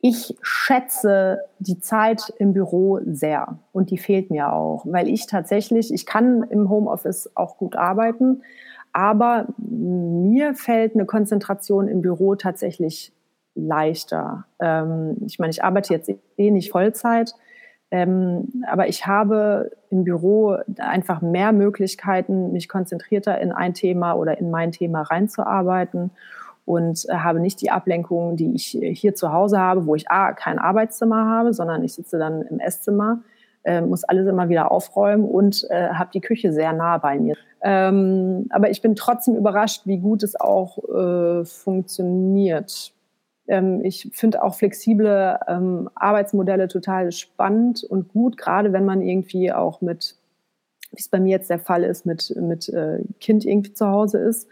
ich schätze die Zeit im Büro sehr und die fehlt mir auch, weil ich tatsächlich, ich kann im Homeoffice auch gut arbeiten, aber mir fällt eine Konzentration im Büro tatsächlich leichter. Ähm, ich meine, ich arbeite jetzt eh nicht Vollzeit, ähm, aber ich habe im Büro einfach mehr Möglichkeiten, mich konzentrierter in ein Thema oder in mein Thema reinzuarbeiten und äh, habe nicht die Ablenkung, die ich hier zu Hause habe, wo ich A, kein Arbeitszimmer habe, sondern ich sitze dann im Esszimmer, äh, muss alles immer wieder aufräumen und äh, habe die Küche sehr nah bei mir. Ähm, aber ich bin trotzdem überrascht, wie gut es auch äh, funktioniert. Ähm, ich finde auch flexible ähm, Arbeitsmodelle total spannend und gut, gerade wenn man irgendwie auch mit, wie es bei mir jetzt der Fall ist, mit, mit äh, Kind irgendwie zu Hause ist.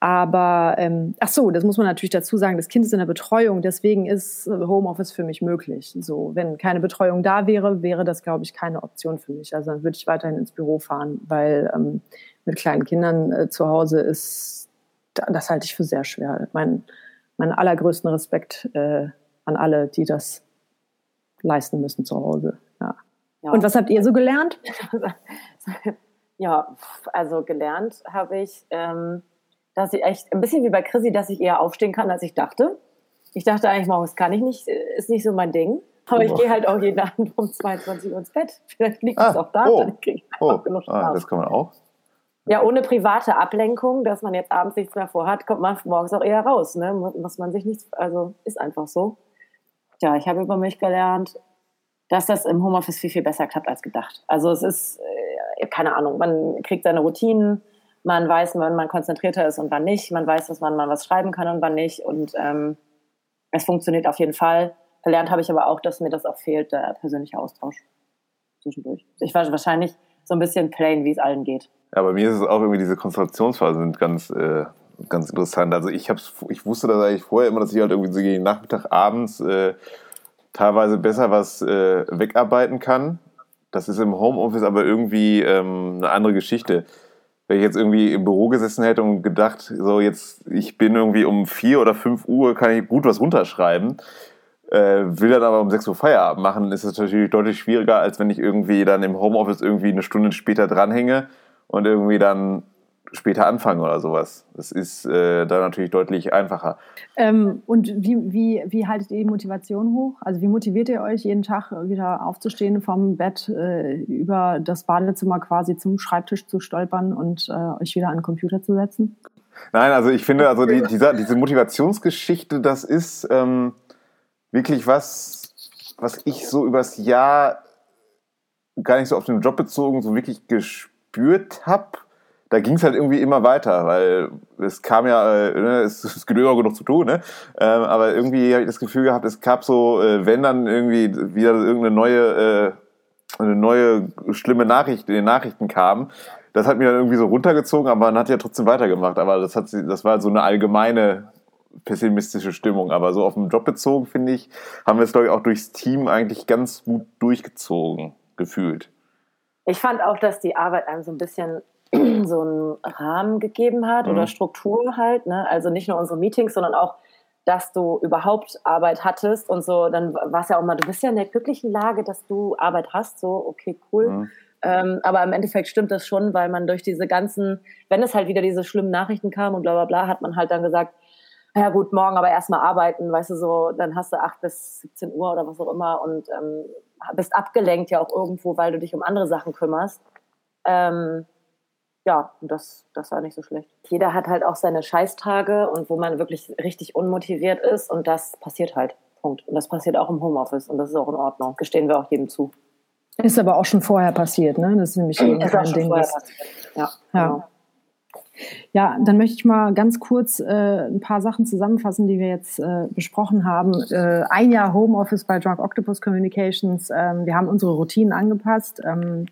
Aber ähm, ach so, das muss man natürlich dazu sagen. Das Kind ist in der Betreuung, deswegen ist äh, Homeoffice für mich möglich. So, wenn keine Betreuung da wäre, wäre das, glaube ich, keine Option für mich. Also dann würde ich weiterhin ins Büro fahren, weil ähm, mit kleinen Kindern äh, zu Hause ist, das halte ich für sehr schwer. Mein, mein allergrößten Respekt äh, an alle, die das leisten müssen zu Hause. Ja. ja. Und was habt ihr so gelernt? ja, also gelernt habe ich. Ähm dass ich echt, ein bisschen wie bei Chrissy, dass ich eher aufstehen kann, als ich dachte. Ich dachte eigentlich, morgens kann ich nicht, ist nicht so mein Ding. Aber ich gehe halt auch jeden Abend um 22 Uhr ins Bett. Vielleicht liegt es ah, auch da, oh, dann kriege ich oh, genug Schlaf. Ah, das kann man auch. Ja, ohne private Ablenkung, dass man jetzt abends nichts mehr vorhat, kommt man morgens auch eher raus. Ne? Muss man sich nichts, also ist einfach so. Ja, ich habe über mich gelernt, dass das im Homeoffice viel, viel besser klappt als gedacht. Also es ist, äh, keine Ahnung, man kriegt seine Routinen, man weiß, wann man konzentrierter ist und wann nicht. Man weiß, dass man mal was schreiben kann und wann nicht. Und ähm, es funktioniert auf jeden Fall. Gelernt habe ich aber auch, dass mir das auch fehlt, der persönliche Austausch zwischendurch. Ich war wahrscheinlich so ein bisschen plain, wie es allen geht. Ja, bei mir ist es auch irgendwie, diese Konzentrationsphasen sind ganz, äh, ganz interessant. Also ich, hab's, ich wusste das eigentlich vorher immer, dass ich halt irgendwie so gegen Nachmittag, abends äh, teilweise besser was äh, wegarbeiten kann. Das ist im Homeoffice aber irgendwie ähm, eine andere Geschichte wenn ich jetzt irgendwie im Büro gesessen hätte und gedacht, so jetzt, ich bin irgendwie um vier oder fünf Uhr, kann ich gut was runterschreiben, äh, will dann aber um sechs Uhr Feierabend machen, ist es natürlich deutlich schwieriger, als wenn ich irgendwie dann im Homeoffice irgendwie eine Stunde später dranhänge und irgendwie dann später anfangen oder sowas. Das ist äh, da natürlich deutlich einfacher. Ähm, und wie, wie, wie haltet ihr die Motivation hoch? Also wie motiviert ihr euch jeden Tag wieder aufzustehen vom Bett äh, über das Badezimmer quasi zum Schreibtisch zu stolpern und äh, euch wieder an den Computer zu setzen? Nein, also ich finde, also die, dieser, diese Motivationsgeschichte, das ist ähm, wirklich was, was ich so übers Jahr gar nicht so auf den Job bezogen so wirklich gespürt habe da ging es halt irgendwie immer weiter, weil es kam ja, äh, ne, es, es gibt immer genug zu tun, ne? Ähm, aber irgendwie habe ich das Gefühl gehabt, es gab so, äh, wenn dann irgendwie wieder irgendeine neue, äh, eine neue schlimme Nachricht in den Nachrichten kam, das hat mir dann irgendwie so runtergezogen, aber man hat ja trotzdem weitergemacht. Aber das hat, das war so eine allgemeine pessimistische Stimmung. Aber so auf den Job bezogen, finde ich, haben wir es, glaube ich, auch durchs Team eigentlich ganz gut durchgezogen, gefühlt. Ich fand auch, dass die Arbeit einem so ein bisschen so einen Rahmen gegeben hat mhm. oder Struktur halt. Ne? Also nicht nur unsere Meetings, sondern auch dass du überhaupt Arbeit hattest und so, dann war es ja auch mal, du bist ja in der glücklichen Lage, dass du Arbeit hast, so, okay, cool. Mhm. Ähm, aber im Endeffekt stimmt das schon, weil man durch diese ganzen, wenn es halt wieder diese schlimmen Nachrichten kam und bla bla bla, hat man halt dann gesagt, ja gut, morgen aber erstmal arbeiten, weißt du so, dann hast du acht bis 17 Uhr oder was auch immer und ähm, bist abgelenkt ja auch irgendwo, weil du dich um andere Sachen kümmerst. Ähm, ja, das, das war nicht so schlecht. Jeder hat halt auch seine Scheißtage und wo man wirklich richtig unmotiviert ist und das passiert halt. Punkt. Und das passiert auch im Homeoffice und das ist auch in Ordnung. Gestehen wir auch jedem zu. Ist aber auch schon vorher passiert, ne? Das ist nämlich eben ist kein Ding. Das, ja, ja. Genau. Ja, dann möchte ich mal ganz kurz äh, ein paar Sachen zusammenfassen, die wir jetzt äh, besprochen haben. Äh, ein Jahr Homeoffice bei Drunk Octopus Communications. Ähm, wir haben unsere Routinen angepasst. Ähm,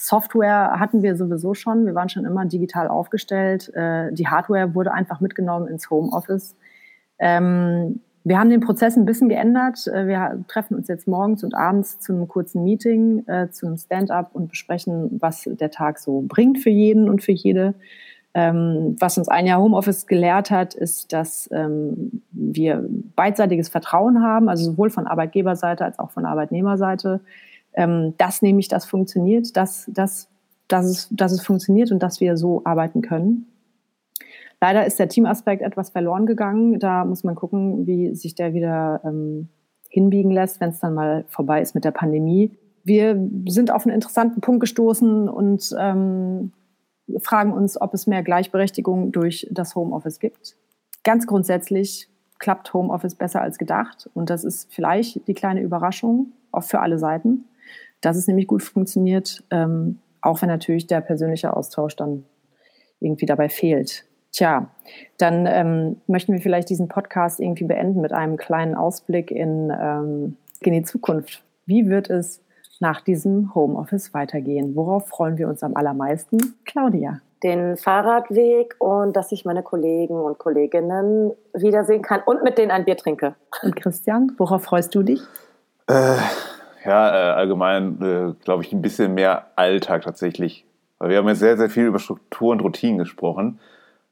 Software hatten wir sowieso schon. Wir waren schon immer digital aufgestellt. Äh, die Hardware wurde einfach mitgenommen ins Homeoffice. Ähm, wir haben den Prozess ein bisschen geändert. Äh, wir treffen uns jetzt morgens und abends zu einem kurzen Meeting, äh, zu einem Stand-up und besprechen, was der Tag so bringt für jeden und für jede. Ähm, was uns ein Jahr Homeoffice gelehrt hat, ist, dass ähm, wir beidseitiges Vertrauen haben, also sowohl von Arbeitgeberseite als auch von Arbeitnehmerseite. Ähm, dass nämlich das funktioniert, dass, dass, dass, es, dass es funktioniert und dass wir so arbeiten können. Leider ist der Teamaspekt etwas verloren gegangen. Da muss man gucken, wie sich der wieder ähm, hinbiegen lässt, wenn es dann mal vorbei ist mit der Pandemie. Wir sind auf einen interessanten Punkt gestoßen und ähm, fragen uns, ob es mehr Gleichberechtigung durch das Homeoffice gibt. Ganz grundsätzlich klappt Homeoffice besser als gedacht und das ist vielleicht die kleine Überraschung, auch für alle Seiten, dass es nämlich gut funktioniert, ähm, auch wenn natürlich der persönliche Austausch dann irgendwie dabei fehlt. Tja, dann ähm, möchten wir vielleicht diesen Podcast irgendwie beenden mit einem kleinen Ausblick in, ähm, in die Zukunft. Wie wird es nach diesem Homeoffice weitergehen? Worauf freuen wir uns am allermeisten? Claudia. Den Fahrradweg und dass ich meine Kollegen und Kolleginnen wiedersehen kann und mit denen ein Bier trinke. Und Christian, worauf freust du dich? Äh, ja, äh, allgemein äh, glaube ich ein bisschen mehr Alltag tatsächlich. Weil wir haben jetzt sehr, sehr viel über Struktur und Routinen gesprochen.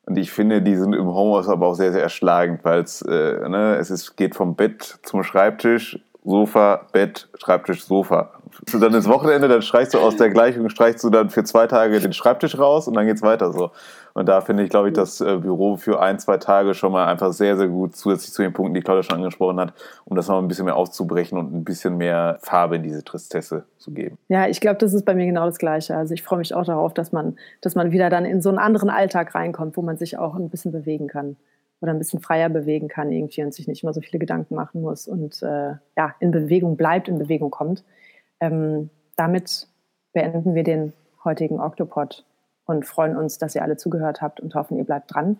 Und ich finde, die sind im Homeoffice aber auch sehr, sehr erschlagend, weil es, äh, ne, es ist, geht vom Bett zum Schreibtisch, Sofa, Bett, Schreibtisch, Sofa du dann ins Wochenende, dann streichst du aus der Gleichung, streichst du dann für zwei Tage den Schreibtisch raus und dann geht's weiter so. Und da finde ich, glaube ich, das äh, Büro für ein, zwei Tage schon mal einfach sehr, sehr gut, zusätzlich zu den Punkten, die Claudia schon angesprochen hat, um das noch ein bisschen mehr auszubrechen und ein bisschen mehr Farbe in diese Tristesse zu geben. Ja, ich glaube, das ist bei mir genau das Gleiche. Also ich freue mich auch darauf, dass man, dass man wieder dann in so einen anderen Alltag reinkommt, wo man sich auch ein bisschen bewegen kann oder ein bisschen freier bewegen kann irgendwie und sich nicht immer so viele Gedanken machen muss und äh, ja, in Bewegung bleibt, in Bewegung kommt. Ähm, damit beenden wir den heutigen Octopod und freuen uns, dass ihr alle zugehört habt und hoffen, ihr bleibt dran,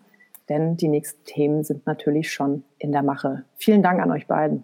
denn die nächsten Themen sind natürlich schon in der Mache. Vielen Dank an euch beiden.